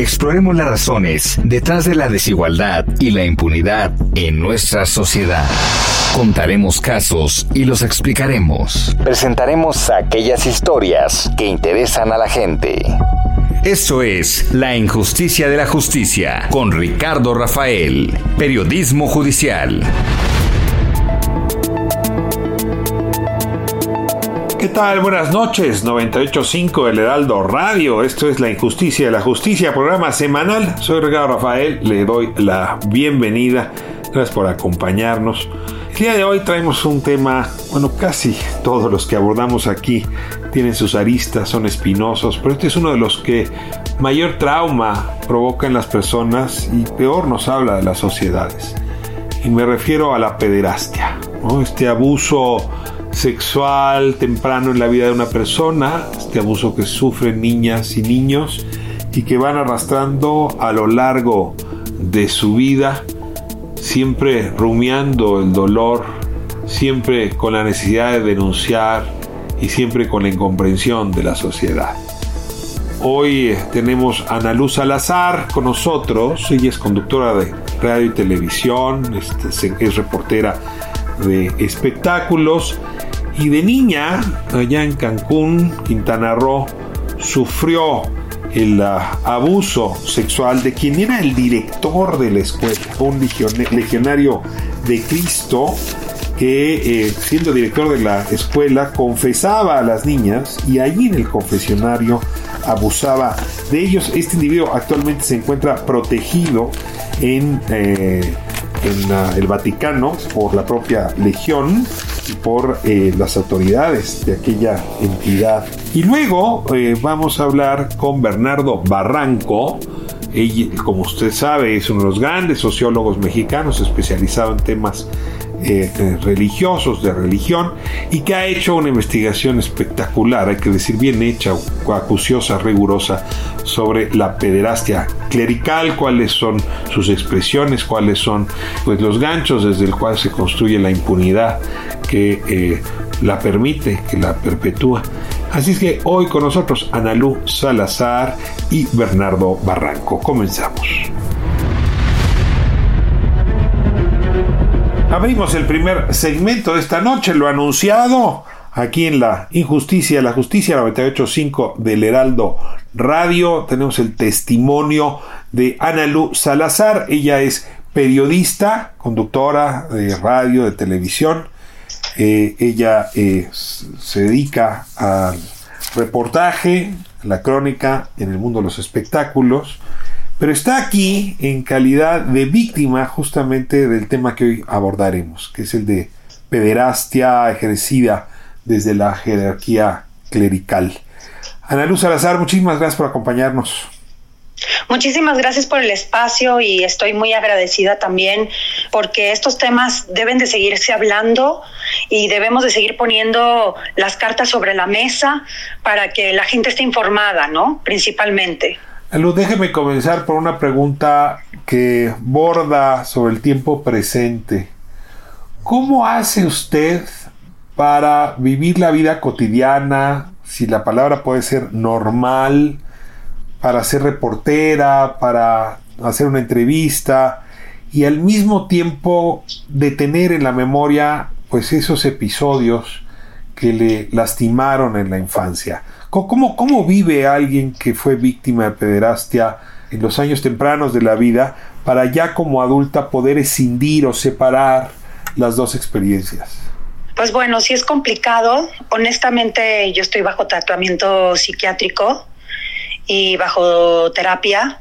Exploremos las razones detrás de la desigualdad y la impunidad en nuestra sociedad. Contaremos casos y los explicaremos. Presentaremos aquellas historias que interesan a la gente. Esto es La Injusticia de la Justicia con Ricardo Rafael, Periodismo Judicial. ¿Qué tal? Buenas noches, 98.5 El Heraldo Radio. Esto es La Injusticia de la Justicia, programa semanal. Soy Ricardo Rafael, le doy la bienvenida. Gracias por acompañarnos. El día de hoy traemos un tema, bueno, casi todos los que abordamos aquí tienen sus aristas, son espinosos, pero este es uno de los que mayor trauma provoca en las personas y peor nos habla de las sociedades. Y me refiero a la pederastia, este abuso sexual temprano en la vida de una persona, este abuso que sufren niñas y niños y que van arrastrando a lo largo de su vida, siempre rumiando el dolor, siempre con la necesidad de denunciar y siempre con la incomprensión de la sociedad. Hoy eh, tenemos a Ana Luz Salazar con nosotros, ella es conductora de radio y televisión, este, es reportera de espectáculos y de niña, allá en Cancún, Quintana Roo, sufrió el ah, abuso sexual de quien era el director de la escuela, un legionario de Cristo que eh, siendo director de la escuela confesaba a las niñas y allí en el confesionario abusaba de ellos. Este individuo actualmente se encuentra protegido en, eh, ah, el Vaticano por la propia Legión por eh, las autoridades de aquella entidad. Y luego eh, vamos a hablar con Bernardo Barranco. como usted sabe, es uno de los grandes sociólogos mexicanos especializado en temas eh, religiosos, de religión, y que ha hecho una investigación espectacular, hay que decir bien hecha, acuciosa, rigurosa, sobre la pederastia clerical, cuáles son sus expresiones, cuáles son pues, los ganchos desde el cual se construye la impunidad que eh, la permite, que la perpetúa. Así es que hoy con nosotros Analú Salazar y Bernardo Barranco. Comenzamos. Abrimos el primer segmento de esta noche, lo anunciado aquí en la Injusticia, la Justicia 985 del Heraldo Radio. Tenemos el testimonio de Ana Lu Salazar. Ella es periodista, conductora de radio, de televisión. Eh, ella eh, se dedica al reportaje, la crónica en el mundo de los espectáculos pero está aquí en calidad de víctima justamente del tema que hoy abordaremos, que es el de pederastia ejercida desde la jerarquía clerical. Ana Luz Salazar, muchísimas gracias por acompañarnos. Muchísimas gracias por el espacio y estoy muy agradecida también porque estos temas deben de seguirse hablando y debemos de seguir poniendo las cartas sobre la mesa para que la gente esté informada, ¿no? Principalmente. Déjeme comenzar por una pregunta que borda sobre el tiempo presente. ¿Cómo hace usted para vivir la vida cotidiana, si la palabra puede ser normal, para ser reportera, para hacer una entrevista y al mismo tiempo detener en la memoria pues esos episodios que le lastimaron en la infancia? ¿Cómo, ¿Cómo vive alguien que fue víctima de pederastia en los años tempranos de la vida para ya como adulta poder escindir o separar las dos experiencias? Pues bueno, sí es complicado. Honestamente, yo estoy bajo tratamiento psiquiátrico y bajo terapia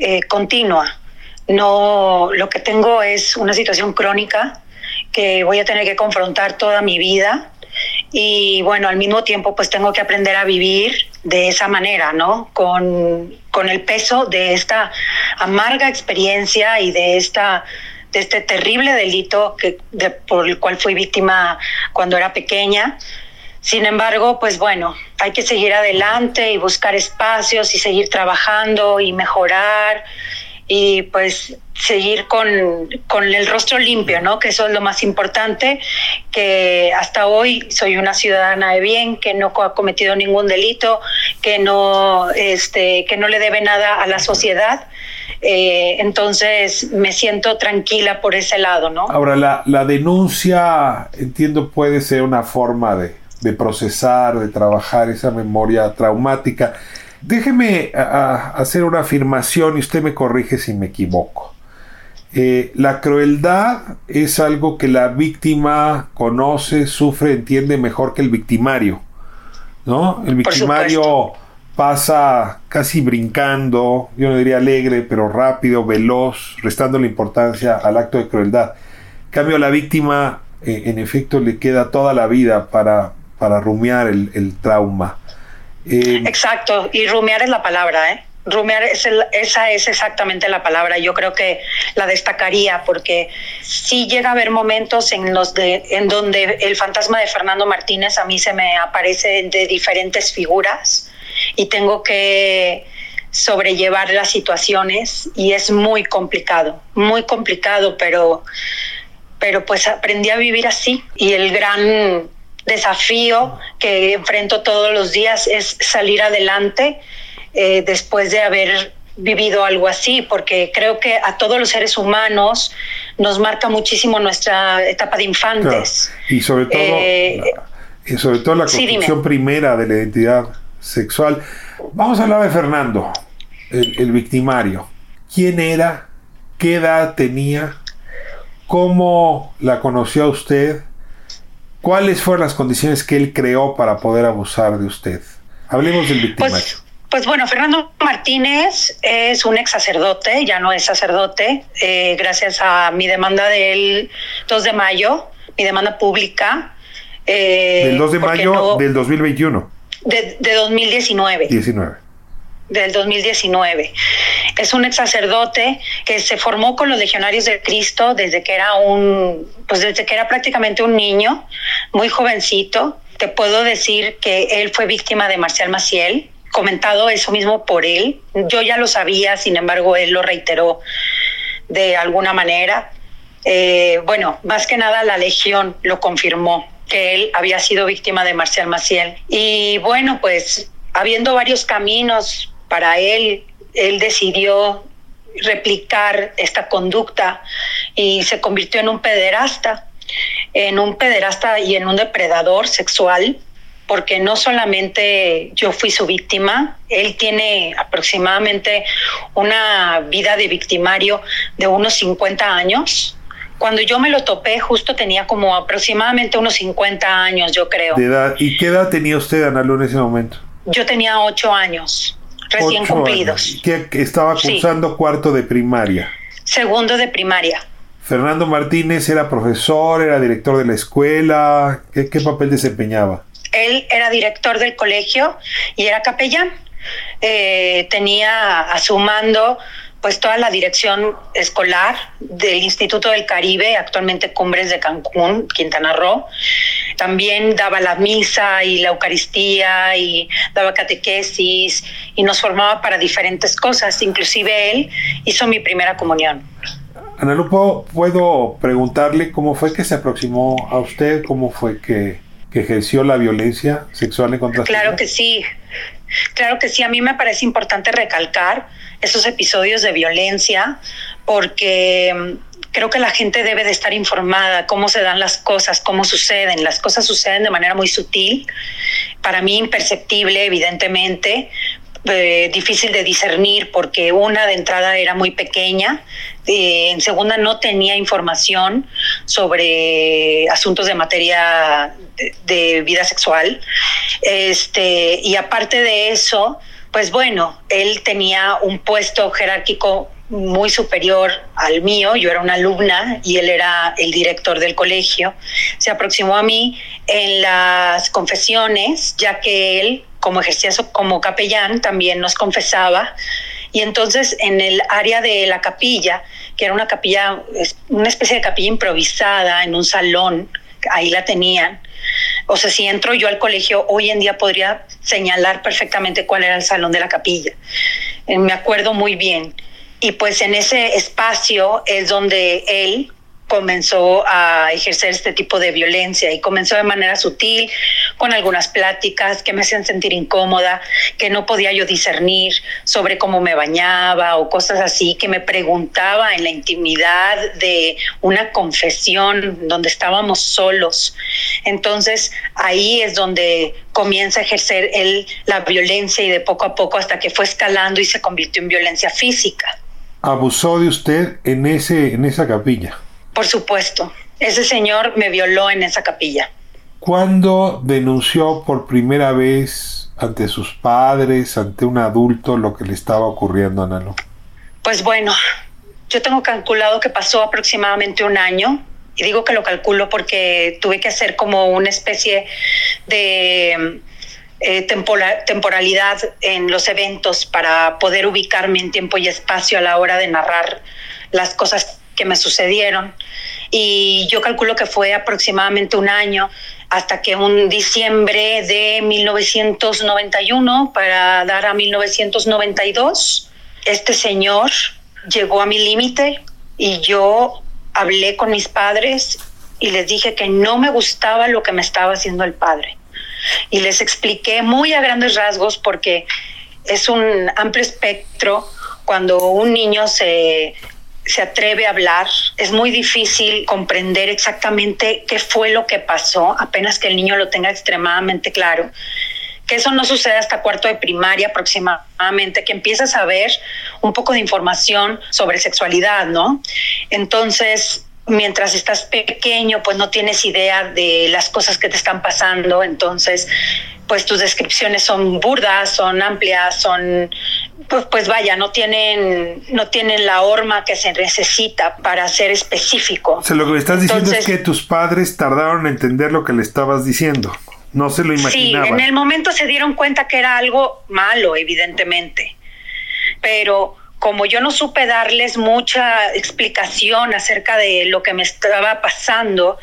eh, continua. No, lo que tengo es una situación crónica que voy a tener que confrontar toda mi vida y bueno, al mismo tiempo pues tengo que aprender a vivir de esa manera, ¿no? Con, con el peso de esta amarga experiencia y de esta de este terrible delito que, por el cual fui víctima cuando era pequeña. Sin embargo, pues bueno, hay que seguir adelante y buscar espacios y seguir trabajando y mejorar y pues seguir con, el rostro limpio, ¿no? Que eso es lo más importante, que hasta hoy soy una ciudadana de bien, que no ha cometido ningún delito, que no, este, que no le debe nada a la sociedad. Eh, entonces me siento tranquila por ese lado, ¿no? Ahora, la, la denuncia, entiendo, puede ser una forma de, de procesar, de trabajar esa memoria traumática. Déjeme hacer una afirmación y usted me corrige si me equivoco. Eh, la crueldad es algo que la víctima conoce, sufre, entiende mejor que el victimario. ¿no? El victimario pasa casi brincando, yo no diría alegre, pero rápido, veloz, restando la importancia al acto de crueldad. En cambio, la víctima, eh, en efecto, le queda toda la vida para, para rumiar el trauma. Eh, Exacto, y rumiar es la palabra, ¿eh? Rumiar es esa es exactamente la palabra. Yo creo que la destacaría porque sí llega a haber momentos en los de en donde el fantasma de Fernando Martínez a mí se me aparece de diferentes figuras y tengo que sobrellevar las situaciones y es muy complicado, muy complicado, pero pero pues aprendí a vivir así y el gran desafío que enfrento todos los días es salir adelante eh, después de haber vivido algo así, porque creo que a todos los seres humanos nos marca muchísimo nuestra etapa de infantes. Y sobre todo, eh, y sobre todo la construcción primera de la identidad sexual. Vamos a hablar de Fernando, el, el victimario. ¿Quién era? ¿Qué edad tenía? ¿Cómo la conoció a usted? ¿Cuáles fueron las condiciones que él creó para poder abusar de usted? Hablemos del victimario. Pues, pues bueno, Fernando Martínez es un ex sacerdote, ya no es sacerdote, eh, gracias a mi demanda del 2 de mayo, mi demanda pública. Eh, del 2 de mayo del 2021. De, de 2019. 19 del 2019. Es un ex sacerdote que se formó con los legionarios de Cristo desde que era un, pues desde que era prácticamente un niño, muy jovencito. Te puedo decir que él fue víctima de Marcial Maciel, comentado eso mismo por él. Yo ya lo sabía, sin embargo, él lo reiteró de alguna manera. Eh, bueno, más que nada la Legión lo confirmó que él había sido víctima de Marcial Maciel. Y bueno, pues habiendo varios caminos para él, él decidió replicar esta conducta y se convirtió en un pederasta, en un pederasta y en un depredador sexual, porque no solamente yo fui su víctima, él tiene aproximadamente una vida de victimario de unos 50 años. Cuando yo me lo topé, justo tenía como aproximadamente unos 50 años, yo creo. ¿Y qué edad tenía usted, Ana en ese momento? Yo tenía 8 años recién cumplidos. Que, estaba cursando cuarto de primaria. Segundo de primaria. Fernando Martínez era profesor, era director de la escuela. ¿Qué, papel desempeñaba? Él era director del colegio y era capellán. Eh, tenía a su mando pues toda la dirección escolar del Instituto del Caribe, actualmente Cumbres de Cancún, Quintana Roo. También daba la misa y la Eucaristía y daba catequesis y nos formaba para diferentes cosas. Inclusive él hizo mi primera comunión. Ana Lupo, ¿puedo preguntarle cómo fue que se aproximó a usted? ¿Cómo fue que, ejerció la violencia sexual en contra Claro que sí. Claro que sí, a mí me parece importante recalcar esos episodios de violencia porque mm, creo que la gente debe de estar informada cómo se dan las cosas, cómo suceden. Las cosas suceden de manera muy sutil, para mí imperceptible, evidentemente, eh, difícil de discernir porque una de entrada era muy pequeña, eh, en segunda no tenía información sobre asuntos de materia de, vida sexual, este, y aparte de eso, pues bueno, él tenía un puesto jerárquico muy superior al mío, yo era una alumna y él era el director del colegio, se aproximó a mí en las confesiones, ya que él como ejercía como capellán, también nos confesaba. Y entonces en el área de la capilla, que era una capilla, una especie de capilla improvisada en un salón, ahí la tenían. O sea, si entro yo al colegio, hoy en día podría señalar perfectamente cuál era el salón de la capilla. Eh, me acuerdo muy bien. Y pues en ese espacio es donde él comenzó a ejercer este tipo de violencia y comenzó de manera sutil, con algunas pláticas que me hacían sentir incómoda, que no podía yo discernir sobre cómo me bañaba o cosas así, que me preguntaba en la intimidad de una confesión donde estábamos solos. Entonces ahí es donde comienza a ejercer él la violencia y de poco a poco hasta que fue escalando y se convirtió en violencia física. Abusó de usted en ese en esa capilla. Por supuesto, ese señor me violó en esa capilla. ¿Cuándo denunció por primera vez ante sus padres, ante un adulto, lo que le estaba ocurriendo a Nalo? Pues bueno, yo tengo calculado que pasó aproximadamente un año. Y digo que lo calculo porque tuve que hacer como una especie de eh, temporalidad en los eventos para poder ubicarme en tiempo y espacio a la hora de narrar las cosas que me sucedieron. Y yo calculo que fue aproximadamente un año hasta que un diciembre de 1991, para dar a 1992, este señor llegó a mi límite y yo hablé con mis padres y les dije que no me gustaba lo que me estaba haciendo el padre. Y les expliqué muy a grandes rasgos porque es un amplio espectro cuando un niño se se atreve a hablar. Es muy difícil comprender exactamente qué fue lo que pasó, apenas que el niño lo tenga extremadamente claro. Que eso no sucede hasta cuarto de primaria aproximadamente, que empiezas a ver un poco de información sobre sexualidad, ¿no? Entonces, mientras estás pequeño, pues no tienes idea de las cosas que te están pasando, entonces, pues tus descripciones son burdas, son amplias, son pues, pues vaya, no tienen, no tienen la horma que se necesita para ser específico. O sea, lo que me estás diciendo es que tus padres tardaron en entender lo que le estabas diciendo. No se lo imaginaban. Sí, en el momento se dieron cuenta que era algo malo, evidentemente. Pero como yo no supe darles mucha explicación acerca de lo que me estaba pasando,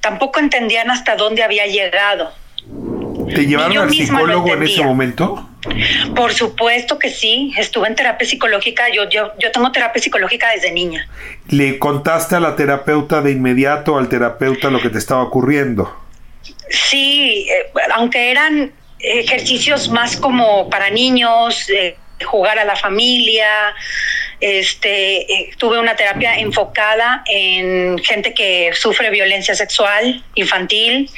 tampoco entendían hasta dónde había llegado. ¿Te llevaron al psicólogo en ese momento? Por supuesto que sí, estuve en terapia psicológica, yo, yo, yo tengo terapia psicológica desde niña. ¿Le contaste a la terapeuta de inmediato al terapeuta lo que te estaba ocurriendo? Sí, eh, aunque eran ejercicios más como para niños, eh, jugar a la familia, este, eh, tuve una terapia enfocada en gente que sufre violencia sexual infantil,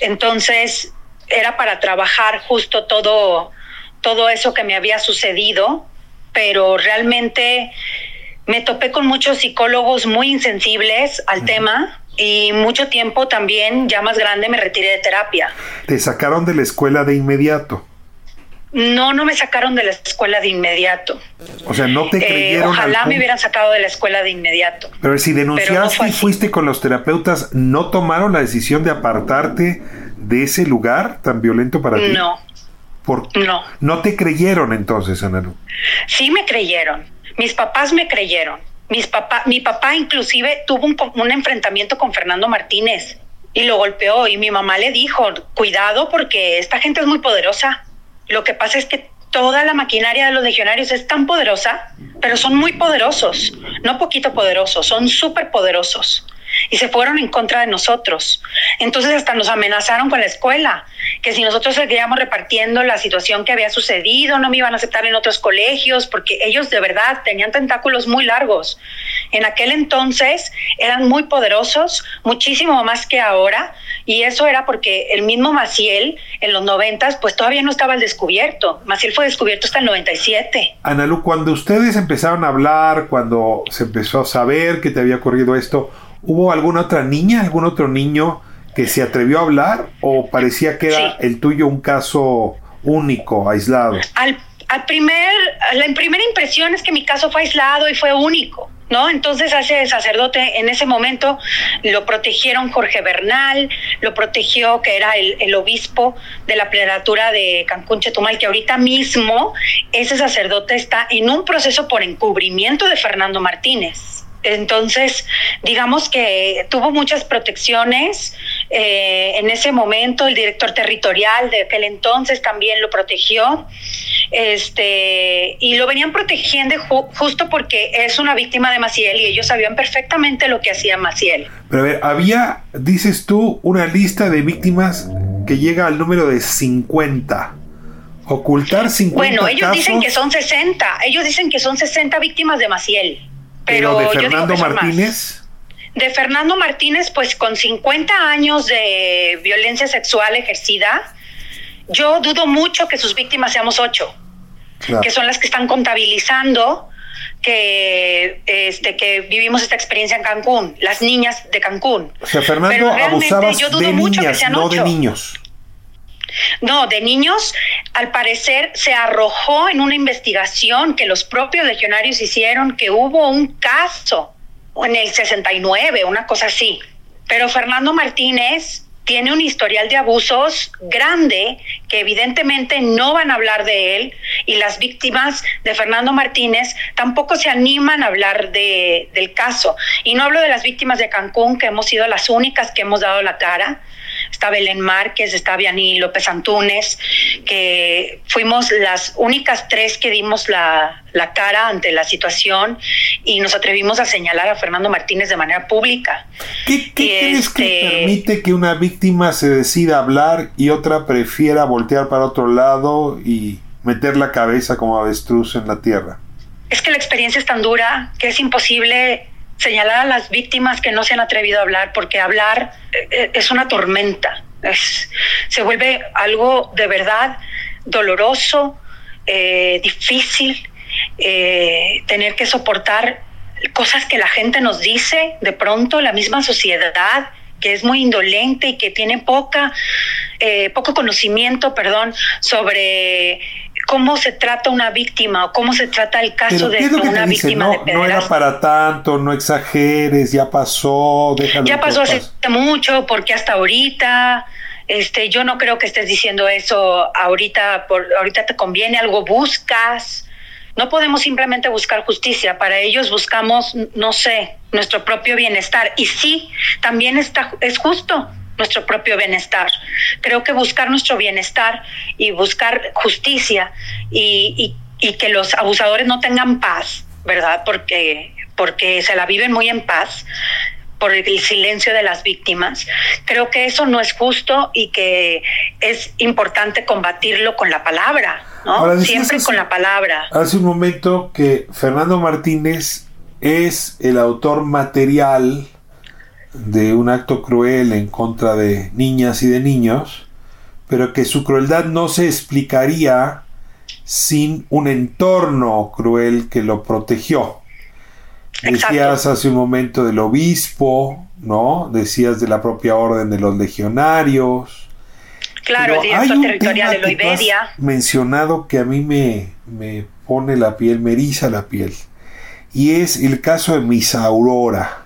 entonces era para trabajar justo todo todo eso que me había sucedido, pero realmente me topé con muchos psicólogos muy insensibles al tema y mucho tiempo también, ya más grande, me retiré de terapia. ¿Te sacaron de la escuela de inmediato? No, no me sacaron de la escuela de inmediato. O sea, no te eh, creyeron. ojalá me hubieran sacado de la escuela de inmediato. Pero si denunciaste y fuiste con los terapeutas, ¿no tomaron la decisión de apartarte de ese lugar tan violento para ti? No, no. ¿No te creyeron entonces, Analu? Sí me creyeron. Mis papás me creyeron. Mis papá, mi papá inclusive tuvo un, un enfrentamiento con Fernando Martínez y lo golpeó y mi mamá le dijo, cuidado porque esta gente es muy poderosa. Lo que pasa es que toda la maquinaria de los legionarios es tan poderosa, pero son muy poderosos, no poquito poderosos, son súper poderosos y se fueron en contra de nosotros. Entonces hasta nos amenazaron con la escuela, que si nosotros seguíamos repartiendo la situación que había sucedido, no me iban a aceptar en otros colegios, porque ellos de verdad tenían tentáculos muy largos. En aquel entonces eran muy poderosos, muchísimo más que ahora, y eso era porque el mismo Maciel en los noventas, pues todavía no estaba al descubierto. Maciel fue descubierto hasta el 97. Analu, cuando ustedes empezaron a hablar, cuando se empezó a saber que te había ocurrido esto, ¿Hubo alguna otra niña, algún otro niño que se atrevió a hablar o parecía que era el tuyo un caso único, aislado? Al, primer, la primera impresión es que mi caso fue aislado y fue único. ¿No? Entonces hace sacerdote en ese momento lo protegieron Jorge Bernal, lo protegió que era el, el obispo de la plenatura de Cancún Chetumal, que ahorita mismo ese sacerdote está en un proceso por encubrimiento de Fernando Martínez. Entonces, digamos que tuvo muchas protecciones. Eh, en ese momento, el director territorial de aquel entonces también lo protegió. Este, y lo venían protegiendo justo porque es una víctima de Maciel y ellos sabían perfectamente lo que hacía Maciel. Pero a ver, había, dices tú, una lista de víctimas que llega al número de 50. Ocultar 50 Bueno, ellos dicen que son 60. Ellos dicen que son 60 víctimas de Maciel. Pero, de Fernando Martínez. De Fernando Martínez, pues con 50 años de violencia sexual ejercida, yo dudo mucho que sus víctimas seamos ocho, que son las que están contabilizando que este que vivimos esta experiencia en Cancún, las niñas de Cancún. O sea, Fernando abusaba de niñas, no de niños. No, de niños, al parecer se arrojó en una investigación que los propios legionarios hicieron que hubo un caso en el 69, una cosa así. Pero Fernando Martínez tiene un historial de abusos grande que evidentemente no van a hablar de él y las víctimas de Fernando Martínez tampoco se animan a hablar de, del caso. Y no hablo de las víctimas de Cancún, que hemos sido las únicas que hemos dado la cara, está Belén Márquez, está Vianney López Antúnez, que fuimos las únicas tres que dimos la, cara ante la situación y nos atrevimos a señalar a Fernando Martínez de manera pública. ¿Qué, crees que este, permite que una víctima se decida hablar y otra prefiera voltear para otro lado y meter la cabeza como avestruz en la tierra? Es que la experiencia es tan dura que es imposible señalar a las víctimas que no se han atrevido a hablar, porque hablar eh, eh, es una tormenta, es, se vuelve algo de verdad doloroso, eh, difícil, tener que soportar cosas que la gente nos dice, de pronto la misma sociedad que es muy indolente y que tiene poca, poco conocimiento, perdón, sobre cómo se trata una víctima o cómo se trata el caso de una víctima no, No era para tanto, no exageres, ya pasó, déjalo. Ya pasó hace mucho, porque hasta ahorita, este, yo no creo que estés diciendo eso ahorita, por, ahorita te conviene, algo buscas. No podemos simplemente buscar justicia, para ellos buscamos, no sé, nuestro propio bienestar. Y sí, también está, es justo, nuestro propio bienestar. Creo que buscar nuestro bienestar y buscar justicia y, que los abusadores no tengan paz, ¿verdad? Porque, porque se la viven muy en paz por el silencio de las víctimas. Creo que eso no es justo y que es importante combatirlo con la palabra, ¿no? Siempre con la palabra. Hace un momento que Fernando Martínez es el autor material de un acto cruel en contra de niñas y de niños, pero que su crueldad no se explicaría sin un entorno cruel que lo protegió. Decías hace un momento del obispo, ¿no? Decías de la propia orden de los legionarios. Claro, el director territorial de Loibedia. mencionado que a mí me, me pone la piel, me eriza la piel. Y es el caso de Miss Aurora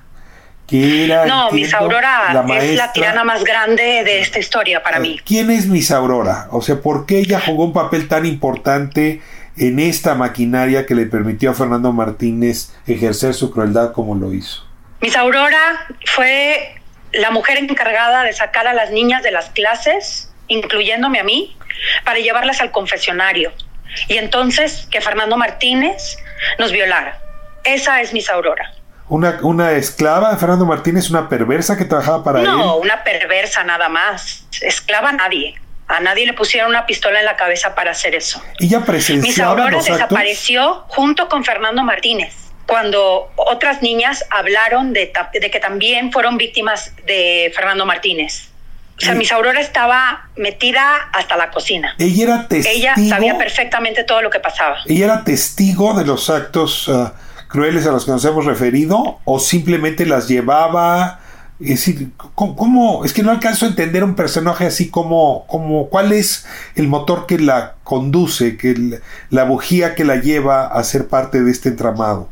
no, Miss Aurora es la tirana más grande de esta historia para mí. ¿Quién es Miss Aurora? O sea, ¿por qué ella jugó un papel tan importante en esta maquinaria que le permitió a Fernando Martínez ejercer su crueldad como lo hizo? Miss Aurora fue la mujer encargada de sacar a las niñas de las clases, incluyéndome a mí, para llevarlas al confesionario. Y entonces que Fernando Martínez nos violara. Esa es Miss Aurora. Una, una esclava de Fernando Martínez, una perversa que trabajaba para él. No, una perversa nada más. Esclava a nadie. A nadie le pusieron una pistola en la cabeza para hacer eso. ¿Y ya presenciaba Miss Aurora desapareció junto con Fernando Martínez cuando otras niñas hablaron de, de, que también fueron víctimas de Fernando Martínez. O sea, Miss Aurora estaba metida hasta la cocina. Ella era testigo. Ella sabía perfectamente todo lo que pasaba. Ella era testigo de los actos ah, crueles a los que nos hemos referido o simplemente las llevaba? Es decir, ¿cómo, es que no alcanzo a entender un personaje así como, como cuál es el motor que la conduce, que la bujía que la lleva a ser parte de este entramado?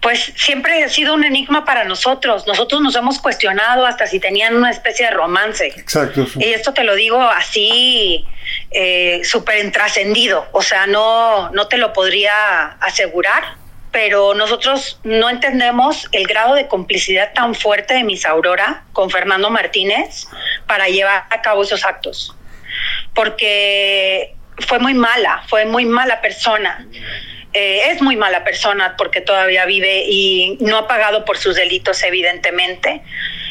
Pues siempre ha sido un enigma para nosotros. Nosotros nos hemos cuestionado hasta si tenían una especie de romance. Exacto. Y esto te lo digo así, eh, súper trascendido. O sea, no, no te lo podría asegurar pero nosotros no entendemos el grado de complicidad tan fuerte de Miss Aurora con Fernando Martínez para llevar a cabo esos actos, porque fue muy mala, fue muy mala persona. Eh, es muy mala persona porque todavía vive y no ha pagado por sus delitos, evidentemente.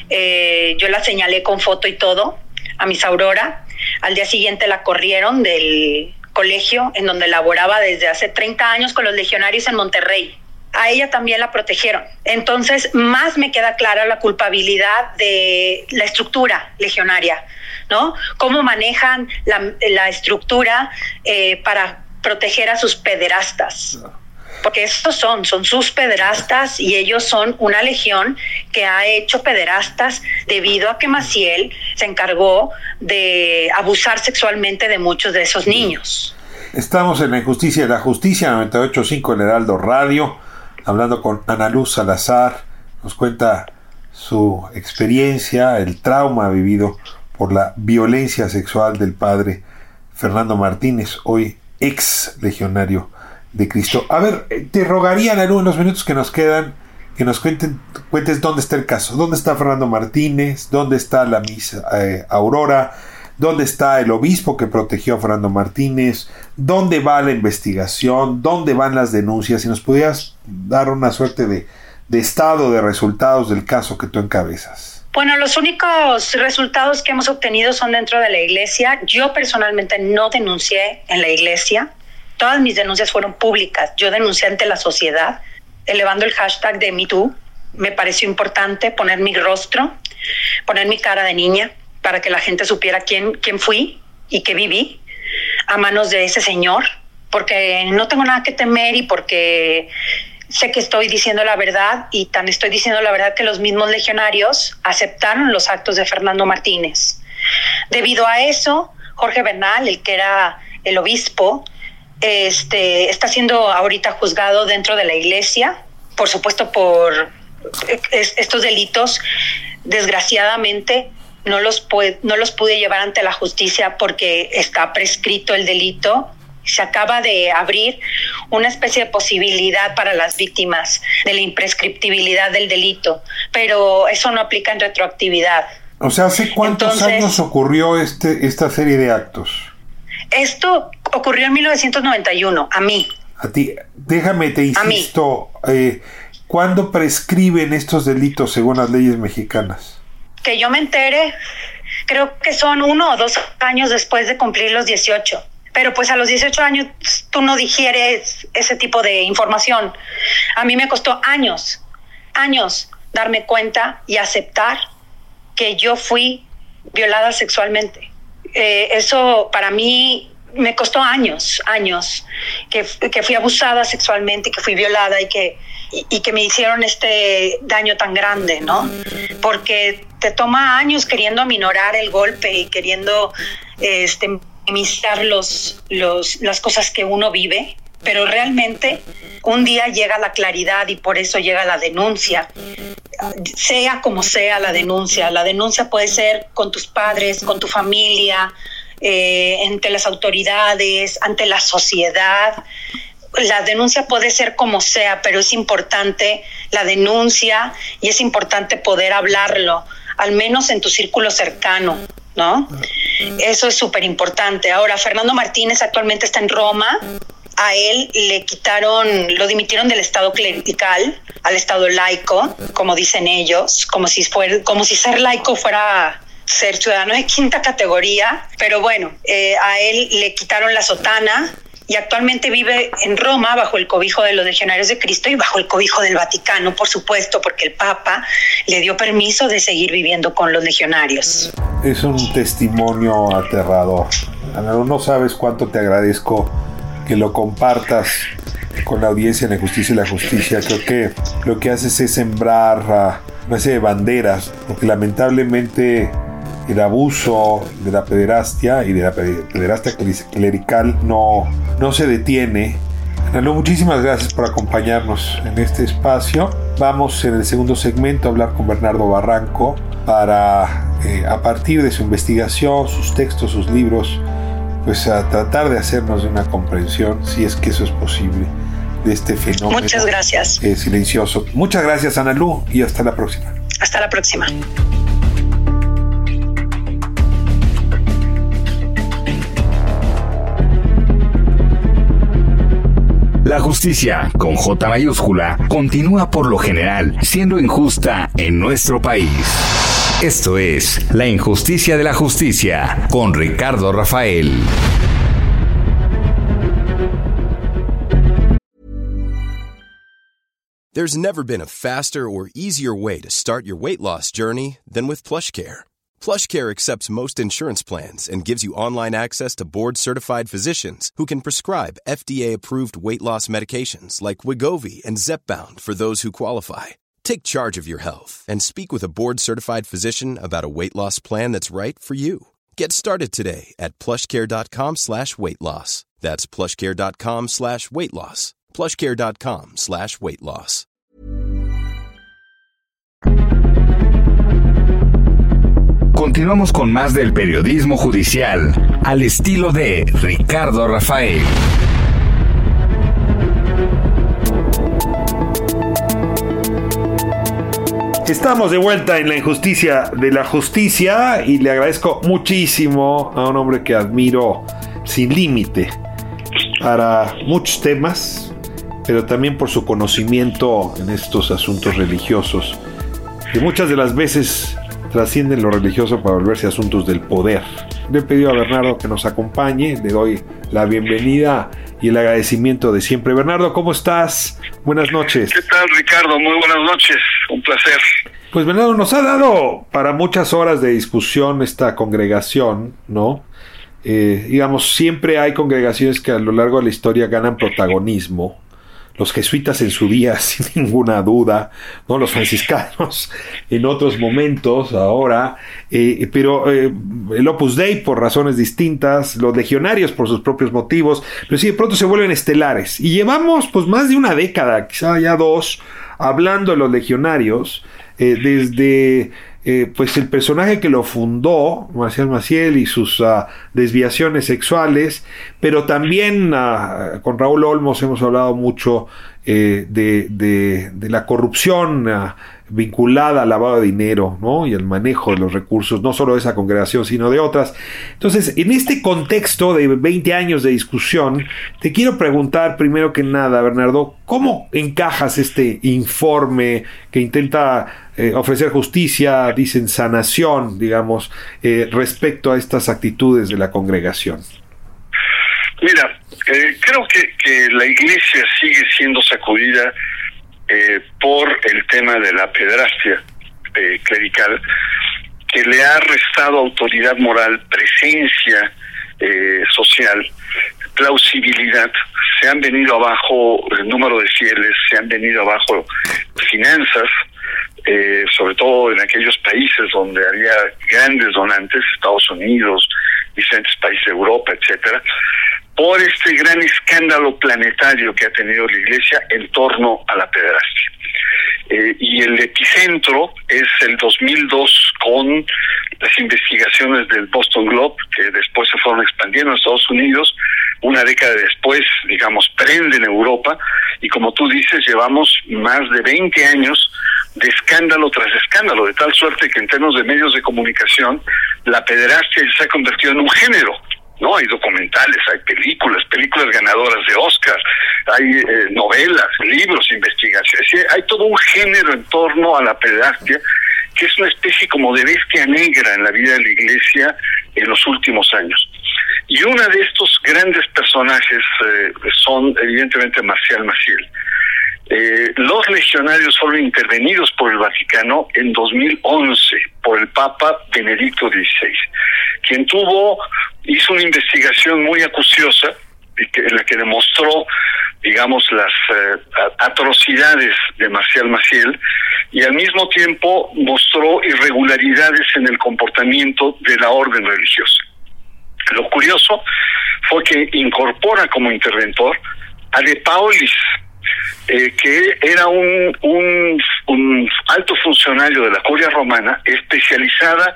Eh, yo la señalé con foto y todo a Miss Aurora. Al día siguiente la corrieron del colegio en donde laboraba desde hace 30 años con los legionarios en Monterrey. A ella también la protegieron. Entonces, más me queda clara la culpabilidad de la estructura legionaria, ¿no? Cómo manejan la, estructura eh, para proteger a sus pederastas. Porque estos son, son sus pederastas y ellos son una legión que ha hecho pederastas debido a que Maciel se encargó de abusar sexualmente de muchos de esos niños. Estamos en la injusticia de la justicia, 98.5 el Heraldo Radio, hablando con Ana Luz Salazar, nos cuenta su experiencia, el trauma vivido por la violencia sexual del padre Fernando Martínez, hoy ex legionario de Cristo. A ver, eh, te rogaría, en los minutos que nos quedan, que nos cuenten, cuentes dónde está el caso, dónde está Fernando Martínez, dónde está la misa eh, Aurora, dónde está el obispo que protegió a Fernando Martínez, dónde va la investigación, dónde van las denuncias, si nos pudieras dar una suerte de, de estado de resultados del caso que tú encabezas. Bueno, los únicos resultados que hemos obtenido son dentro de la iglesia. Yo personalmente no denuncié en la iglesia. Todas mis denuncias fueron públicas. Yo denuncié ante la sociedad, elevando el hashtag de MeToo. Me pareció importante poner mi rostro, poner mi cara de niña, para que la gente supiera quién, quién fui y qué viví a manos de ese señor, porque no tengo nada que temer y porque sé que estoy diciendo la verdad y tan estoy diciendo la verdad que los mismos legionarios aceptaron los actos de Fernando Martínez. Debido a eso, Jorge Bernal, el que era el obispo, este, está siendo ahorita juzgado dentro de la iglesia, por supuesto por estos delitos. Desgraciadamente, no los, no los pude llevar ante la justicia porque está prescrito el delito se acaba de abrir una especie de posibilidad para las víctimas de la imprescriptibilidad del delito, pero eso no aplica en retroactividad. O sea, ¿hace cuántos años ocurrió este, esta serie de actos? Esto ocurrió en 1991, a mí. A ti, déjame, te insisto, eh, ¿cuándo prescriben estos delitos según las leyes mexicanas? Que yo me entere, creo que son uno o dos años después de cumplir los 18 pero pues a los 18 años tú no digieres ese tipo de información. A mí me costó años, años darme cuenta y aceptar que yo fui violada sexualmente. Eh, eso para mí me costó años, años, que, que, fui abusada sexualmente, que fui violada y que, y, que me hicieron este daño tan grande, ¿no? Porque te toma años queriendo aminorar el golpe y queriendo este, minimizar los, los, las cosas que uno vive, pero realmente un día llega la claridad y por eso llega la denuncia. Sea como sea la denuncia, la denuncia puede ser con tus padres, con tu familia, eh, ante las autoridades, ante la sociedad. La denuncia puede ser como sea, pero es importante la denuncia y es importante poder hablarlo, al menos en tu círculo cercano, ¿no? Eso es súper importante. Ahora, Fernando Martínez actualmente está en Roma. A él le quitaron, lo dimitieron del estado clerical al estado laico, como dicen ellos, como si, como si ser laico fuera ser ciudadano de quinta categoría. Pero bueno, eh, a él le quitaron la sotana, y actualmente vive en Roma bajo el cobijo de los legionarios de Cristo y bajo el cobijo del Vaticano, por supuesto, porque el Papa le dio permiso de seguir viviendo con los legionarios. Es un testimonio aterrador. No sabes cuánto te agradezco que lo compartas con la audiencia en la justicia y la justicia. Creo que lo que haces es sembrar una serie de banderas, porque lamentablemente el abuso de la pederastia y de la pederastia clerical no, no se detiene. muchísimas gracias por acompañarnos en este espacio. Vamos en el segundo segmento a hablar con Bernardo Barranco para, eh, a partir de su investigación, sus textos, sus libros, pues a tratar de hacernos de una comprensión, si es que eso es posible, de este fenómeno. Muchas gracias. Eh, silencioso. Muchas gracias, Ana Lu, y hasta la próxima. Hasta la próxima. La justicia, con J mayúscula, continúa por lo general siendo injusta en nuestro país. Esto es La injusticia de la justicia con Ricardo Rafael. There's never been a faster or easier way to start your weight loss journey than with PlushCare. PlushCare accepts most insurance plans and gives you online access to board-certified physicians who can prescribe FDA-approved weight loss medications like Wigovi and Zepbound for those who qualify. Take charge of your health and speak with a board-certified physician about a weight loss plan that's right for you. Get started today at plushcare.com slash weight loss. That's plushcare.com slash weight loss. plushcare.com slash weight loss. Continuamos con más del periodismo judicial al estilo de Ricardo Rafael. Estamos de vuelta en la injusticia de la justicia y le agradezco muchísimo a un hombre que admiro sin límite para muchos temas, pero también por su conocimiento en estos asuntos religiosos, que muchas de las veces trascienden lo religioso para volverse asuntos del poder. Le he pedido a Bernardo que nos acompañe, le doy la bienvenida y el agradecimiento de siempre. Bernardo, ¿cómo estás? Buenas noches. ¿Qué tal, Ricardo? Muy buenas noches. Un placer. Pues Bernardo, nos ha dado para muchas horas de discusión esta congregación, ¿no? Eh, digamos, siempre hay congregaciones que a lo largo de la historia ganan protagonismo. Los jesuitas en su día, sin ninguna duda, ¿no? los franciscanos en otros momentos, ahora, eh, pero eh, el Opus Dei por razones distintas, los legionarios por sus propios motivos, pero sí de pronto se vuelven estelares. Y llevamos pues más de una década, quizá ya dos, hablando de los legionarios, eh, desde eh, pues el personaje que lo fundó, Marcial Maciel, y sus uh, desviaciones sexuales, pero también uh, con Raúl Olmos hemos hablado mucho eh, de, de, la corrupción uh, vinculada al lavado de dinero ¿no? y al manejo de los recursos, no solo de esa congregación, sino de otras. Entonces, en este contexto de 20 años de discusión, te quiero preguntar primero que nada, Bernardo, ¿cómo encajas este informe que intenta eh, ofrecer justicia, dicen sanación, digamos, eh, respecto a estas actitudes de la congregación? Mira, eh, creo que, que la iglesia sigue siendo sacudida eh, por el tema de la pedrastia eh, clerical, que le ha restado autoridad moral, presencia eh, social, plausibilidad. Se han venido abajo el número de fieles, se han venido abajo finanzas, sobre todo en aquellos países donde había grandes donantes, Estados Unidos, diferentes países de Europa, etcétera, por este gran escándalo planetario que ha tenido la Iglesia en torno a la pederastia. Eh, y el epicentro es el 2002 con las investigaciones del Boston Globe, que después se fueron expandiendo en Estados Unidos, una década después, digamos, prende en Europa, y como tú dices, llevamos más de 20 años de escándalo tras escándalo, de tal suerte que en términos de medios de comunicación, la pederastia se ha convertido en un género. ¿No? Hay documentales, hay películas, películas ganadoras de Oscar, hay eh, novelas, libros, investigaciones, hay todo un género en torno a la pederastia que es una especie como de bestia negra en la vida de la iglesia en los últimos años. Y uno de estos grandes personajes eh, son evidentemente Marcial Maciel. Eh, los legionarios fueron intervenidos por el Vaticano en 2011 por el Papa Benedicto XVI, quien tuvo hizo una investigación muy acuciosa en la que demostró, digamos, las eh, atrocidades de Marcial Maciel y al mismo tiempo mostró irregularidades en el comportamiento de la orden religiosa. Lo curioso fue que incorpora como interventor a De Paulis, eh, que era un, un, un alto funcionario de la curia romana especializada en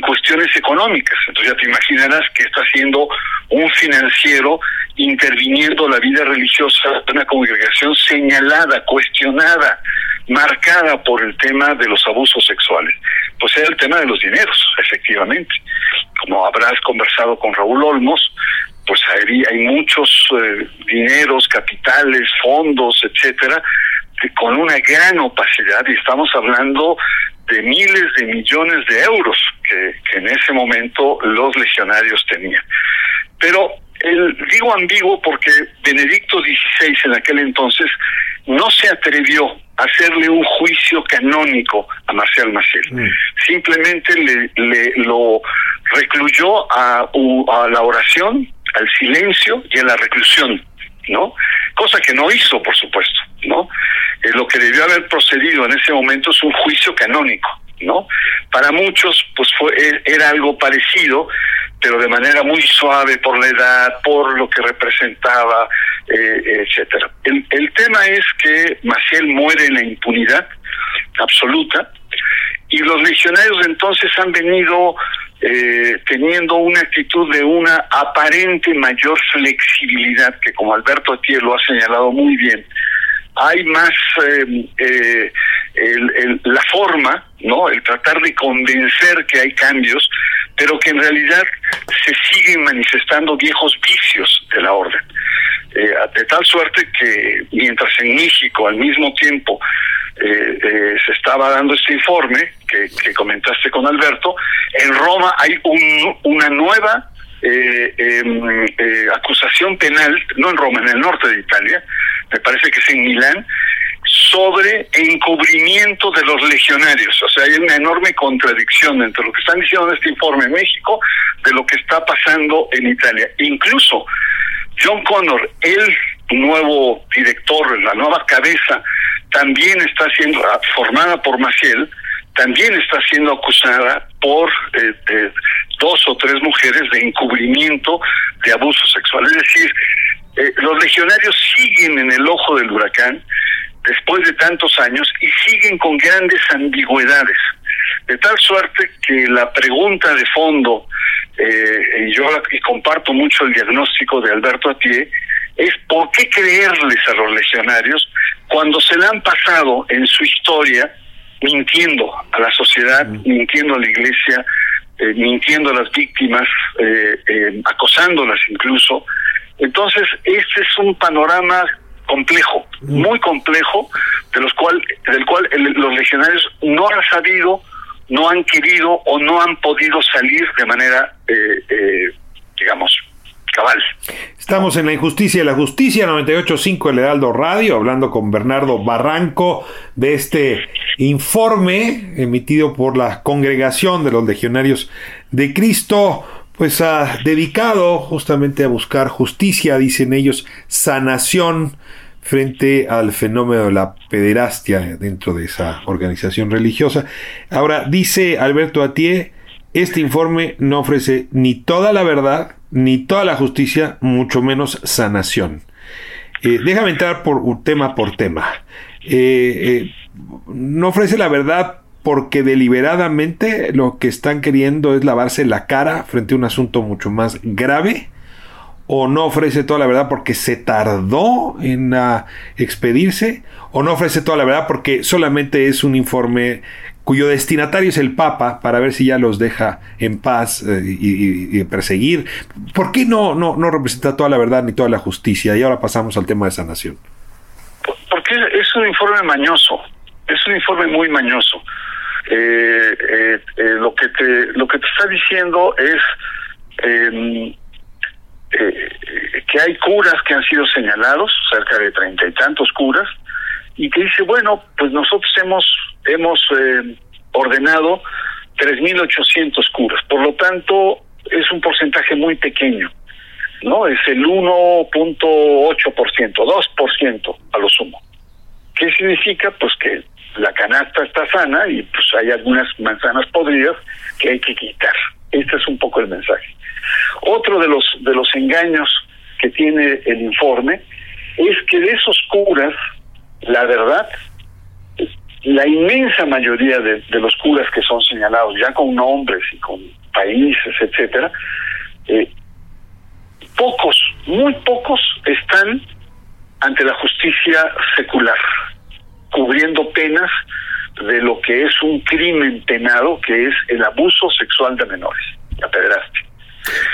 cuestiones económicas. Entonces ya te imaginarás que está siendo un financiero interviniendo la vida religiosa de una congregación señalada, cuestionada, marcada por el tema de los abusos sexuales. Pues era el tema de los dineros, efectivamente. Como habrás conversado con Raúl Olmos, pues hay, hay muchos eh, dineros, capitales, fondos, etcétera, con una gran opacidad y estamos hablando de miles de millones de euros que, que en ese momento los legionarios tenían. Pero el, digo ambiguo porque Benedicto XVI en aquel entonces no se atrevió a hacerle un juicio canónico a Marcial Maciel. Mm. Simplemente le, le, lo recluyó a, a la oración, al silencio y a la reclusión, ¿no? Cosa que no hizo, por supuesto, ¿no? Eh, lo que debió haber procedido en ese momento es un juicio canónico, ¿no? Para muchos, pues fue e, era algo parecido, pero de manera muy suave por la edad, por lo que representaba, eh, etcétera. El, el tema es que Maciel muere en la impunidad absoluta y los legionarios entonces han venido eh, teniendo una actitud de una aparente mayor flexibilidad, que como Alberto Atier lo ha señalado muy bien, hay más eh, eh, el, la forma, no, el tratar de convencer que hay cambios, pero que en realidad se siguen manifestando viejos vicios de la orden. Eh, de tal suerte que mientras en México al mismo tiempo eh, eh, se estaba dando este informe que, que, comentaste con Alberto, en Roma hay un, una nueva eh, em, eh, acusación penal, no en Roma, en el norte de Italia, me parece que es en Milán, sobre encubrimiento de los legionarios. O sea, hay una enorme contradicción entre lo que están diciendo en este informe en México de lo que está pasando en Italia. Incluso John Connor, el nuevo director, la nueva cabeza, también está siendo formada por Maciel, también está siendo acusada por eh, dos o tres mujeres de encubrimiento de abuso sexual. Es decir, eh, los legionarios siguen en el ojo del huracán después de tantos años y siguen con grandes ambigüedades. De tal suerte que la pregunta de fondo, eh, y yo y comparto mucho el diagnóstico de Alberto Atié, es por qué creerles a los legionarios cuando se le han pasado en su historia mintiendo a la sociedad, mintiendo a la iglesia, eh, mintiendo a las víctimas, eh, eh, acosándolas incluso. Entonces, este es un panorama complejo, muy complejo, de los cual, del cual los legionarios no han sabido, no han querido o no han podido salir de manera, digamos, Estamos en la injusticia y la justicia, 98.5 El Heraldo Radio, hablando con Bernardo Barranco de este informe emitido por la Congregación de los Legionarios de Cristo, pues ha dedicado justamente a buscar justicia, dicen ellos, sanación frente al fenómeno de la pederastia dentro de esa organización religiosa. Ahora, dice Alberto Atié, este informe no ofrece ni toda la verdad ni toda la justicia, mucho menos sanación. Eh, déjame entrar por tema por tema. Eh, eh, no ofrece la verdad porque deliberadamente lo que están queriendo es lavarse la cara frente a un asunto mucho más grave o no ofrece toda la verdad porque se tardó en uh, expedirse o no ofrece toda la verdad porque solamente es un informe cuyo destinatario es el Papa, para ver si ya los deja en paz eh, y, perseguir. ¿Por qué no, no, no representa toda la verdad ni toda la justicia? Y ahora pasamos al tema de sanación. Porque es un informe mañoso, es un informe muy mañoso. Eh, eh, lo que te lo que te está diciendo es em, que hay curas que han sido señalados, cerca de treinta y tantos curas, y que dice, bueno, pues nosotros hemos hemos eh, ordenado 3.800 curas, por lo tanto es un porcentaje muy pequeño, ¿no? Es el 1.8%, 2% a lo sumo. ¿Qué significa? Pues que la canasta está sana y pues hay algunas manzanas podridas que hay que quitar. Este es un poco el mensaje. Otro de los de los engaños que tiene el informe es que de esos curas la verdad, la inmensa mayoría de, los curas que son señalados, ya con nombres y con países, etcétera, eh, pocos, muy pocos están ante la justicia secular, cubriendo penas de lo que es un crimen penado, que es el abuso sexual de menores, la pederastia.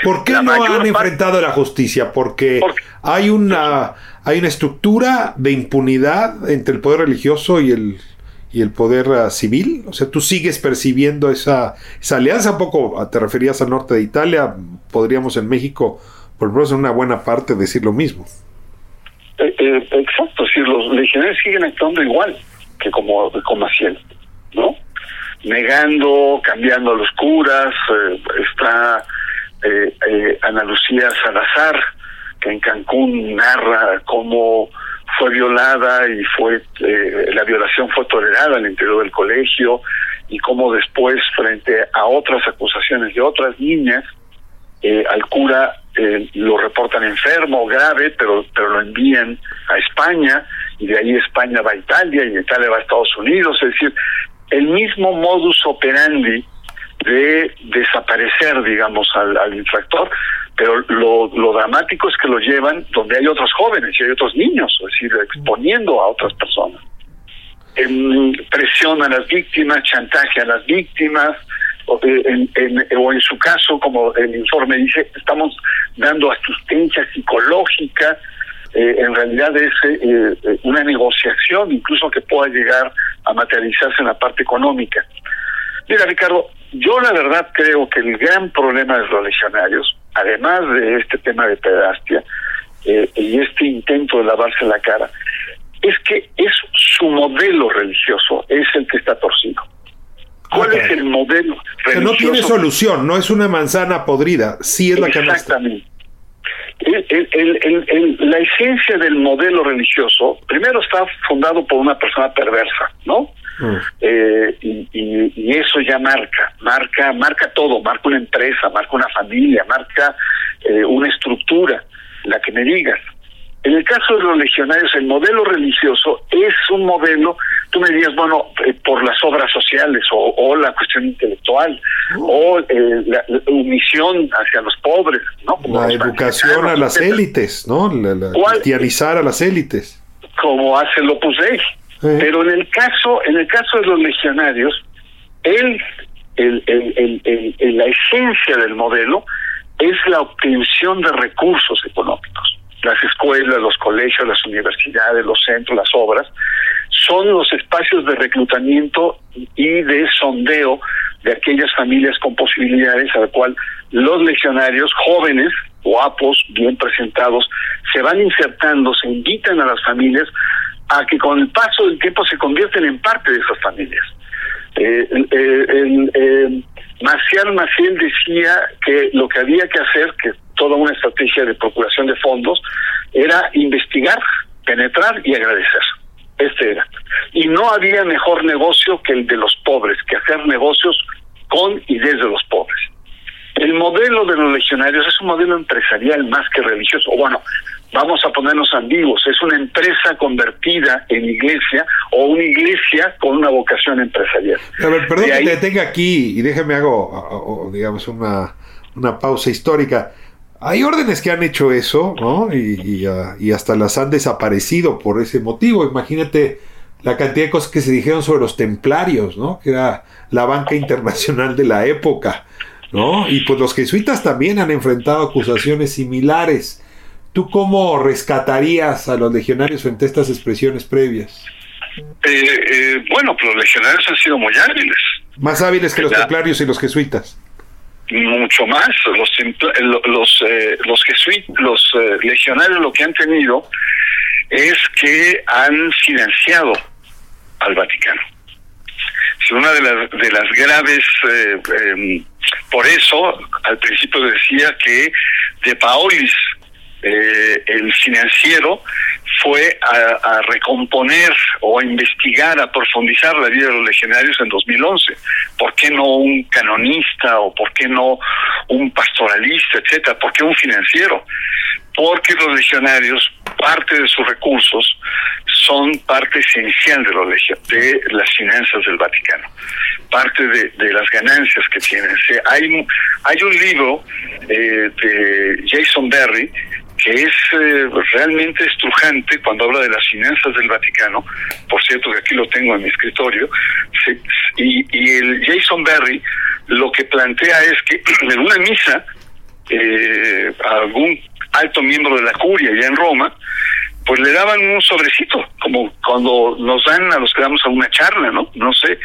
¿Por qué no han enfrentado la justicia? Porque, hay una hay una estructura de impunidad entre el poder religioso y el y el poder uh, civil? O sea, tú sigues percibiendo esa, esa alianza. Un poco ah, te referías al norte de Italia, podríamos en México, por lo menos en una buena parte, decir lo mismo. Eh, eh, exacto, si los legionarios siguen actuando igual que como, como hacían, ¿no? Negando, cambiando a los curas, eh, está Ana Lucía Salazar, que en Cancún narra cómo fue violada y fue eh, la violación fue tolerada al interior del colegio y cómo después frente a otras acusaciones de otras niñas eh, al cura eh, lo reportan enfermo grave pero pero lo envían a España y de ahí España va a Italia y de Italia va a Estados Unidos. Es decir el mismo modus operandi de desaparecer digamos al, al infractor pero lo, lo dramático es que lo llevan donde hay otros jóvenes y hay otros niños, es decir, exponiendo a otras personas. En, presión a las víctimas, chantaje a las víctimas, o eh, en, en, o en su caso, como el informe dice, estamos dando asistencia psicológica, eh, en realidad es eh, una negociación incluso que pueda llegar a materializarse en la parte económica. Mira, Ricardo, yo la verdad creo que el gran problema de los legionarios además de este tema de pedastia eh, y este intento de lavarse la cara, es que es su modelo religioso, es el que está torcido. ¿Cuál es el modelo religioso? no tiene solución, no es una manzana podrida, sí es la Exactamente. la esencia del modelo religioso, primero está fundado por una persona perversa, ¿no? Mm. Eh, y, y, eso ya marca, marca, marca todo, marca una empresa, marca una familia, marca eh, una estructura, la que me digas. En el caso de los legionarios, el modelo religioso es un modelo, tú me dirías, bueno, eh, por las obras sociales o, la cuestión intelectual mm. o la, misión hacia los pobres, ¿no? la educación a las élites, ¿no? La, cristianizar a las élites. Como hace el Opus Dei. Pero en el caso, en el caso de los legionarios, el, el, el, la esencia del modelo es la obtención de recursos económicos. Las escuelas, los colegios, las universidades, los centros, las obras, son los espacios de reclutamiento y de sondeo de aquellas familias con posibilidades a la cual los legionarios jóvenes, guapos, bien presentados, se van insertando, se invitan a las familias a que con el paso del tiempo se convierten en parte de esas familias. Eh, eh, eh, Marcial Maciel decía que lo que había que hacer, que toda una estrategia de procuración de fondos, era investigar, penetrar y agradecer. Este era. Y no había mejor negocio que el de los pobres, que hacer negocios con y desde los pobres. El modelo de los legionarios es un modelo empresarial más que religioso. Bueno, vamos a ponernos ambiguos, es una empresa convertida en iglesia o una iglesia con una vocación empresarial. A ver, perdón que te detenga aquí y déjame hago, digamos, una, una pausa histórica. Hay órdenes que han hecho eso, ¿no? Y, ah, y, hasta las han desaparecido por ese motivo. Imagínate la cantidad de cosas que se dijeron sobre los templarios, ¿no? Que era la banca internacional de la época, ¿no? Y pues los jesuitas también han enfrentado acusaciones similares. ¿Tú cómo rescatarías a los legionarios frente a estas expresiones previas? Eh, eh, bueno, pues los legionarios han sido muy hábiles. Más hábiles que los templarios y los jesuitas. Mucho más. Los los eh, los, jesuitas, los legionarios lo que han tenido es que han silenciado al Vaticano. una de las de las graves em, por eso al principio decía que de Paolis eh, el financiero fue a, recomponer o a investigar, a profundizar la vida de los legionarios en 2011. ¿Por qué no un canonista o por qué no un pastoralista, etcétera? ¿Por qué un financiero? Porque los legionarios, parte de sus recursos, son parte esencial de, los de las finanzas del Vaticano, parte de, las ganancias que tienen. hay, hay un libro eh, de Jason Berry que es eh, realmente estrujante cuando habla de las finanzas del Vaticano, por cierto que aquí lo tengo en mi escritorio, y, y el Jason Berry lo que plantea es que en una misa, eh, algún alto miembro de la curia ya en Roma, pues le daban un sobrecito, como cuando nos dan a los que damos a una charla, ¿no? No sé,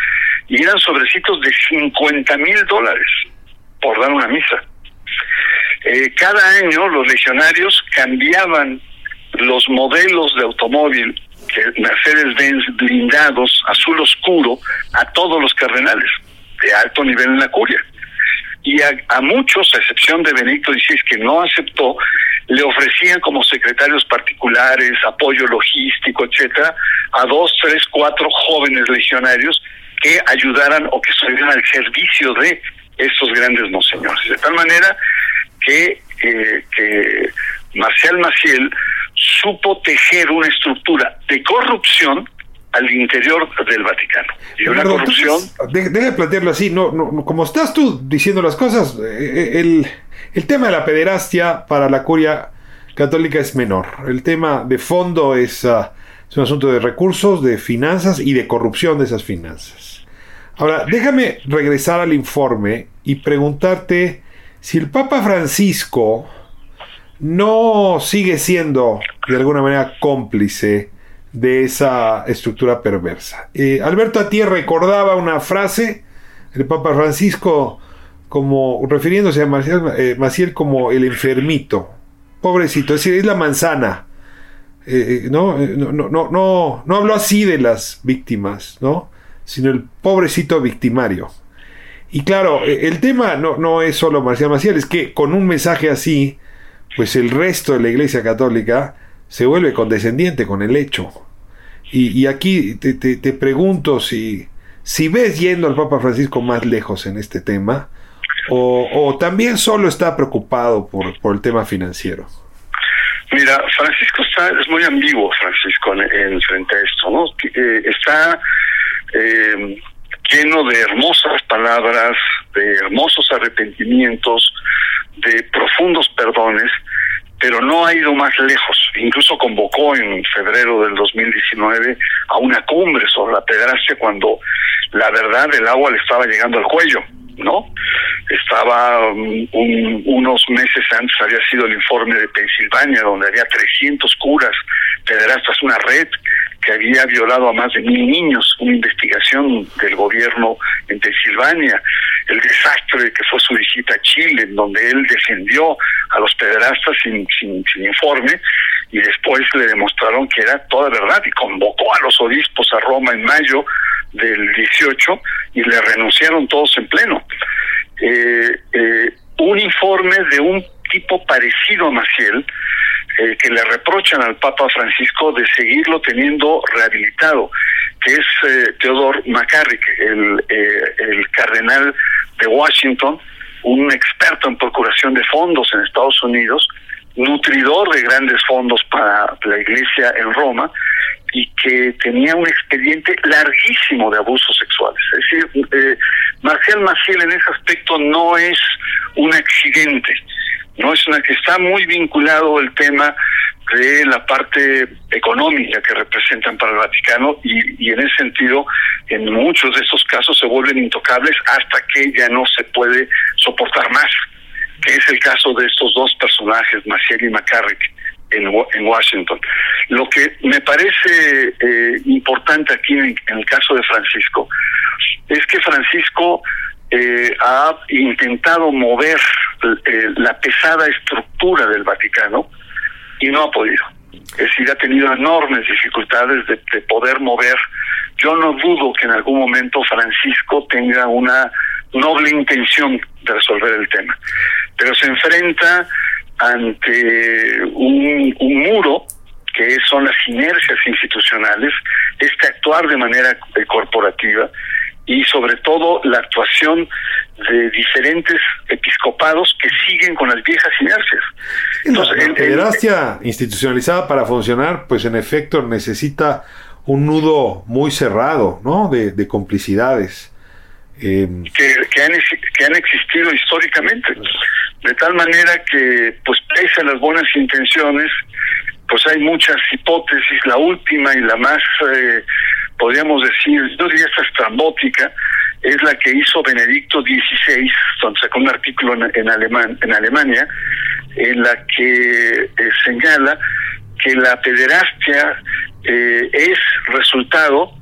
y eran sobrecitos de 50 mil dólares por dar una misa. Eh, cada año los legionarios cambiaban los modelos de automóvil que Mercedes-Benz blindados, azul oscuro, a todos los cardenales de alto nivel en la curia. Y a, a muchos, a excepción de Benedicto XVI, que no aceptó, le ofrecían como secretarios particulares, apoyo logístico, etcétera, a dos, tres, cuatro jóvenes legionarios que ayudaran o que estuvieran al servicio de estos grandes monseñores. De tal manera que, eh, que Marcial Maciel supo tejer una estructura de corrupción al interior del Vaticano. Y una corrupción... Deja plantearlo así, no, no, como estás tú diciendo las cosas, eh, eh, el, el tema de la pederastia para la curia católica es menor. El tema de fondo es, uh, es un asunto de recursos, de finanzas y de corrupción de esas finanzas. Ahora, déjame regresar al informe y preguntarte si el Papa Francisco no sigue siendo de alguna manera cómplice de esa estructura perversa. Eh, Alberto Atier recordaba una frase del Papa Francisco como refiriéndose a Maciel, eh, Maciel como el enfermito, pobrecito, es decir, es la manzana. Eh, eh. No, no, no, no, no habló así de las víctimas, ¿no? Sino el pobrecito victimario. Y claro, el tema no, no es solo Marcial Maciel, es que con un mensaje así, pues el resto de la Iglesia Católica se vuelve condescendiente con el hecho. Y, y aquí te, te, te, pregunto si, si ves yendo al Papa Francisco más lejos en este tema, o, o también solo está preocupado por, por el tema financiero. Mira, Francisco está, es muy ambiguo, Francisco, en, en frente a esto, ¿no? Eh, está eh, lleno de hermosas palabras, de hermosos arrepentimientos, de profundos perdones, pero no ha ido más lejos. Incluso convocó en febrero del 2019 a una cumbre sobre la pedrastia cuando la verdad el agua le estaba llegando al cuello. ¿No? Estaba um, un, unos meses antes, había sido el informe de Pensilvania, donde había 300 curas pederastas, una red que había violado a más de mil niños, una investigación del gobierno en Pensilvania, el desastre que fue su visita a Chile, en donde él defendió a los pederastas sin, sin, sin informe, y después le demostraron que era toda verdad y convocó a los obispos a Roma en mayo del 18 y le renunciaron todos en pleno. Eh, eh, un informe de un tipo parecido a Maciel, eh, que le reprochan al Papa Francisco de seguirlo teniendo rehabilitado, que es Theodore McCarrick, el, el cardenal de Washington, un experto en procuración de fondos en Estados Unidos, nutridor de grandes fondos para la iglesia en Roma y que tenía un expediente larguísimo de abusos sexuales. Es decir, eh, Marcial Maciel en ese aspecto no es un accidente, no es una que está muy vinculado el tema de la parte económica que representan para el Vaticano y, y en ese sentido en muchos de estos casos se vuelven intocables hasta que ya no se puede soportar más, que es el caso de estos dos personajes, Maciel y McCarrick en, en Washington. Lo que me parece eh, importante aquí en, el caso de Francisco es que Francisco eh, ha intentado mover eh, la pesada estructura del Vaticano y no ha podido. Es decir, ha tenido enormes dificultades de, de poder mover. Yo no dudo que en algún momento Francisco tenga una noble intención de resolver el tema, pero se enfrenta ante un, un, muro que son las inercias institucionales, este actuar de manera corporativa y sobre todo la actuación de diferentes episcopados que siguen con las viejas inercias. Entonces, la pederastia institucionalizada para funcionar, pues en efecto necesita un nudo muy cerrado, ¿no? De, de complicidades. Eh, que, que, han, que han existido históricamente. De tal manera que, pues pese a las buenas intenciones, pues hay muchas hipótesis, la última y la más, eh, podríamos decir, yo diría esta estrambótica, es la que hizo Benedicto XVI, donde sacó un artículo en, alemán, en Alemania, en la que eh, señala que la pederastia eh, es resultado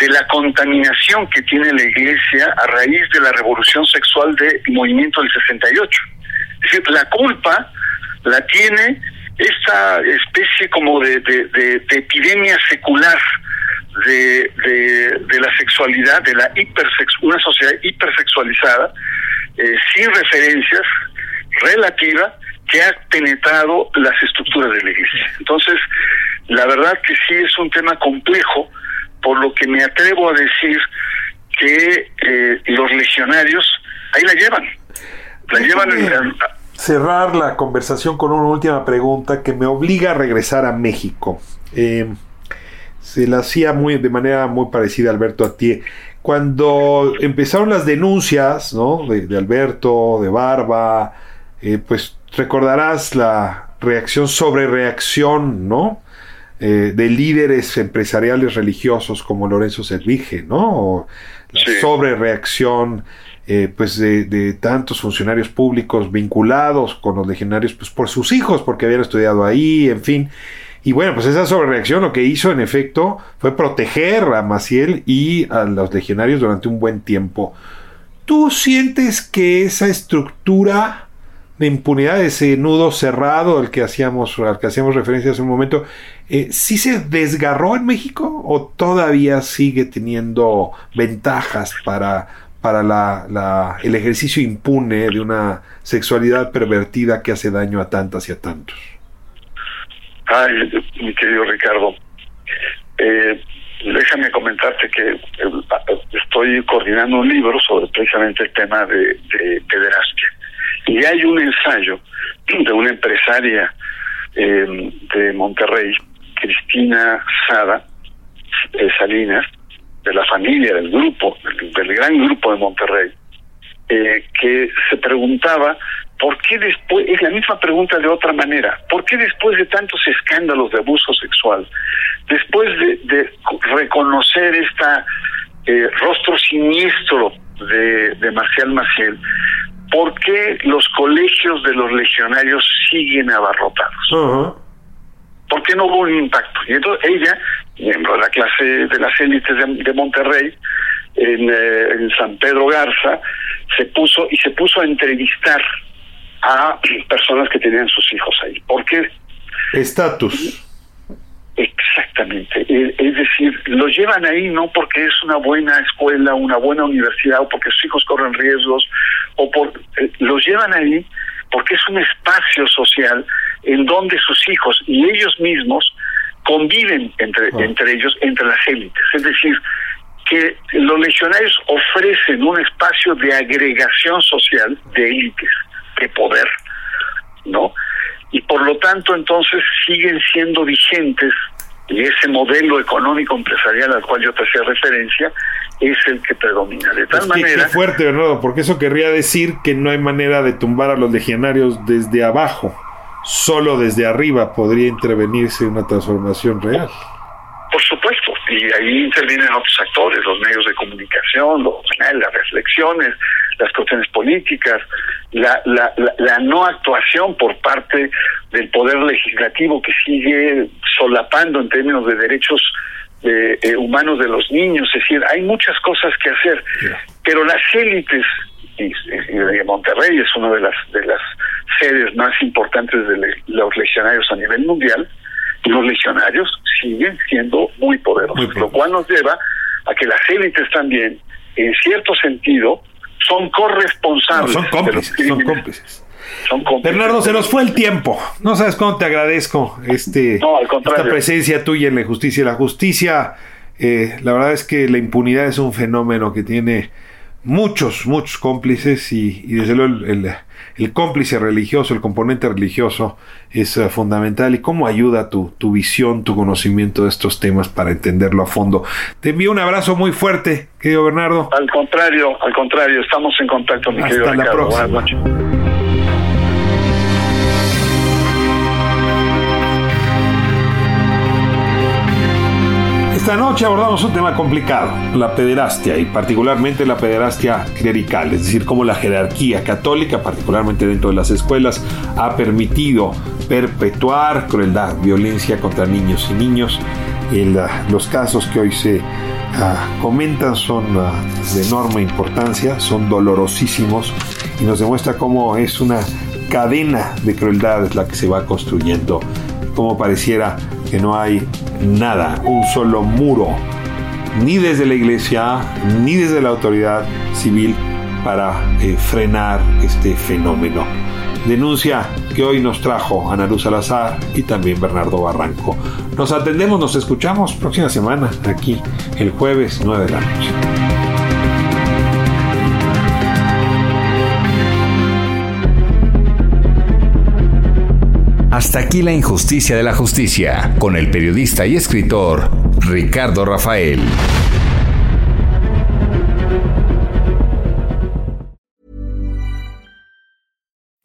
de la contaminación que tiene la iglesia a raíz de la revolución sexual del movimiento del 68. Es decir, la culpa la tiene esta especie como de, de, epidemia secular de, de, la sexualidad, de la hipersex una sociedad hipersexualizada, eh, sin referencias, relativa, que ha penetrado las estructuras de la iglesia. Entonces, la verdad que sí es un tema complejo, por lo que me atrevo a decir que eh, los legionarios ahí la llevan. La llevan cerrar la conversación con una última pregunta que me obliga a regresar a México. Eh, se la hacía muy, de manera muy parecida a Alberto Atié. Cuando empezaron las denuncias ¿no? de, Alberto, de Barba, eh, pues recordarás la reacción sobre reacción, ¿no? Eh, de líderes empresariales religiosos como Lorenzo Servige, ¿no? O la sobre reacción eh, pues de, tantos funcionarios públicos vinculados con los legionarios pues por sus hijos, porque habían estudiado ahí, en fin. Y bueno, pues esa sobrereacción lo que hizo en efecto fue proteger a Maciel y a los legionarios durante un buen tiempo. ¿Tú sientes que esa estructura de impunidad, ese nudo cerrado al que hacíamos, al que hacíamos referencia hace un momento, eh, ¿sí se desgarró en México o todavía sigue teniendo ventajas para, para la, el ejercicio impune de una sexualidad pervertida que hace daño a tantas y a tantos? Ay, mi querido Ricardo, eh, déjame comentarte que eh, estoy coordinando un libro sobre precisamente el tema de, de pederastia y hay un ensayo de una empresaria eh, de Monterrey, Cristina Sada eh, Salinas, de la familia, del grupo, del, gran grupo de Monterrey, eh, que se preguntaba por qué después, es la misma pregunta de otra manera, ¿por qué después de tantos escándalos de abuso sexual, después de, reconocer esta rostro siniestro de, de Marcial Maciel, ¿por qué los colegios de los legionarios siguen abarrotados? ¿Por qué no hubo un impacto? Y entonces ella, miembro de la clase de las élites de, Monterrey, en, eh, en, San Pedro Garza, se puso y se puso a entrevistar a personas que tenían sus hijos ahí. ¿Por qué? Estatus. Exactamente. Eh, es decir, lo llevan ahí no porque es una buena escuela, una buena universidad, o porque sus hijos corren riesgos, o por eh, los llevan ahí porque es un espacio social en donde sus hijos y ellos mismos conviven entre, ah. entre ellos, entre las élites. Es decir, que los legionarios ofrecen un espacio de agregación social de élites, de poder, ¿no? Y por lo tanto entonces siguen siendo vigentes y ese modelo económico empresarial al cual yo te hacía referencia es el que predomina. De tal manera. Qué fuerte, Bernardo, porque eso querría decir que no hay manera de tumbar a los legionarios desde abajo. Solo desde arriba podría intervenirse una transformación real. Por supuesto, y ahí intervienen otros actores, los medios de comunicación, los, las reflexiones, las cuestiones políticas, la, la, la, no actuación por parte del poder legislativo que sigue solapando en términos de derechos eh, eh, humanos de los niños, es decir, hay muchas cosas que hacer, pero las élites y, Monterrey es una de las de las sedes más importantes de los legionarios a nivel mundial, los legionarios siguen siendo muy poderosos, lo cual nos lleva a que las élites también, en cierto sentido, son corresponsables. son cómplices, son cómplices. Bernardo, se nos fue el tiempo. No sabes cuánto te agradezco este, esta presencia tuya en la justicia. La justicia, eh, la verdad es que la impunidad es un fenómeno que tiene muchos, muchos cómplices y, desde luego el, el, cómplice religioso, el componente religioso es eh, fundamental y cómo ayuda tu, tu visión, tu conocimiento de estos temas para entenderlo a fondo. Te envío un abrazo muy fuerte, querido Bernardo. Al contrario, al contrario, estamos en contacto, mi Hasta querido la próxima. Buenas noches. Esta noche abordamos un tema complicado, la pederastia y particularmente la pederastia clerical, es decir, cómo la jerarquía católica, particularmente dentro de las escuelas, ha permitido perpetuar crueldad, violencia contra niños y niños. los casos que hoy se ah, comentan son ah, de enorme importancia, son dolorosísimos y nos demuestra cómo es una cadena de crueldad la que se va construyendo, como pareciera que no hay nada, un solo muro, ni desde la iglesia, ni desde la autoridad civil para eh, frenar este fenómeno. Denuncia que hoy nos trajo Ana Luz Salazar y también Bernardo Barranco. Nos atendemos, nos escuchamos próxima semana aquí el jueves 9 de la noche. Hasta aquí la injusticia de la justicia, con el periodista y escritor Ricardo Rafael.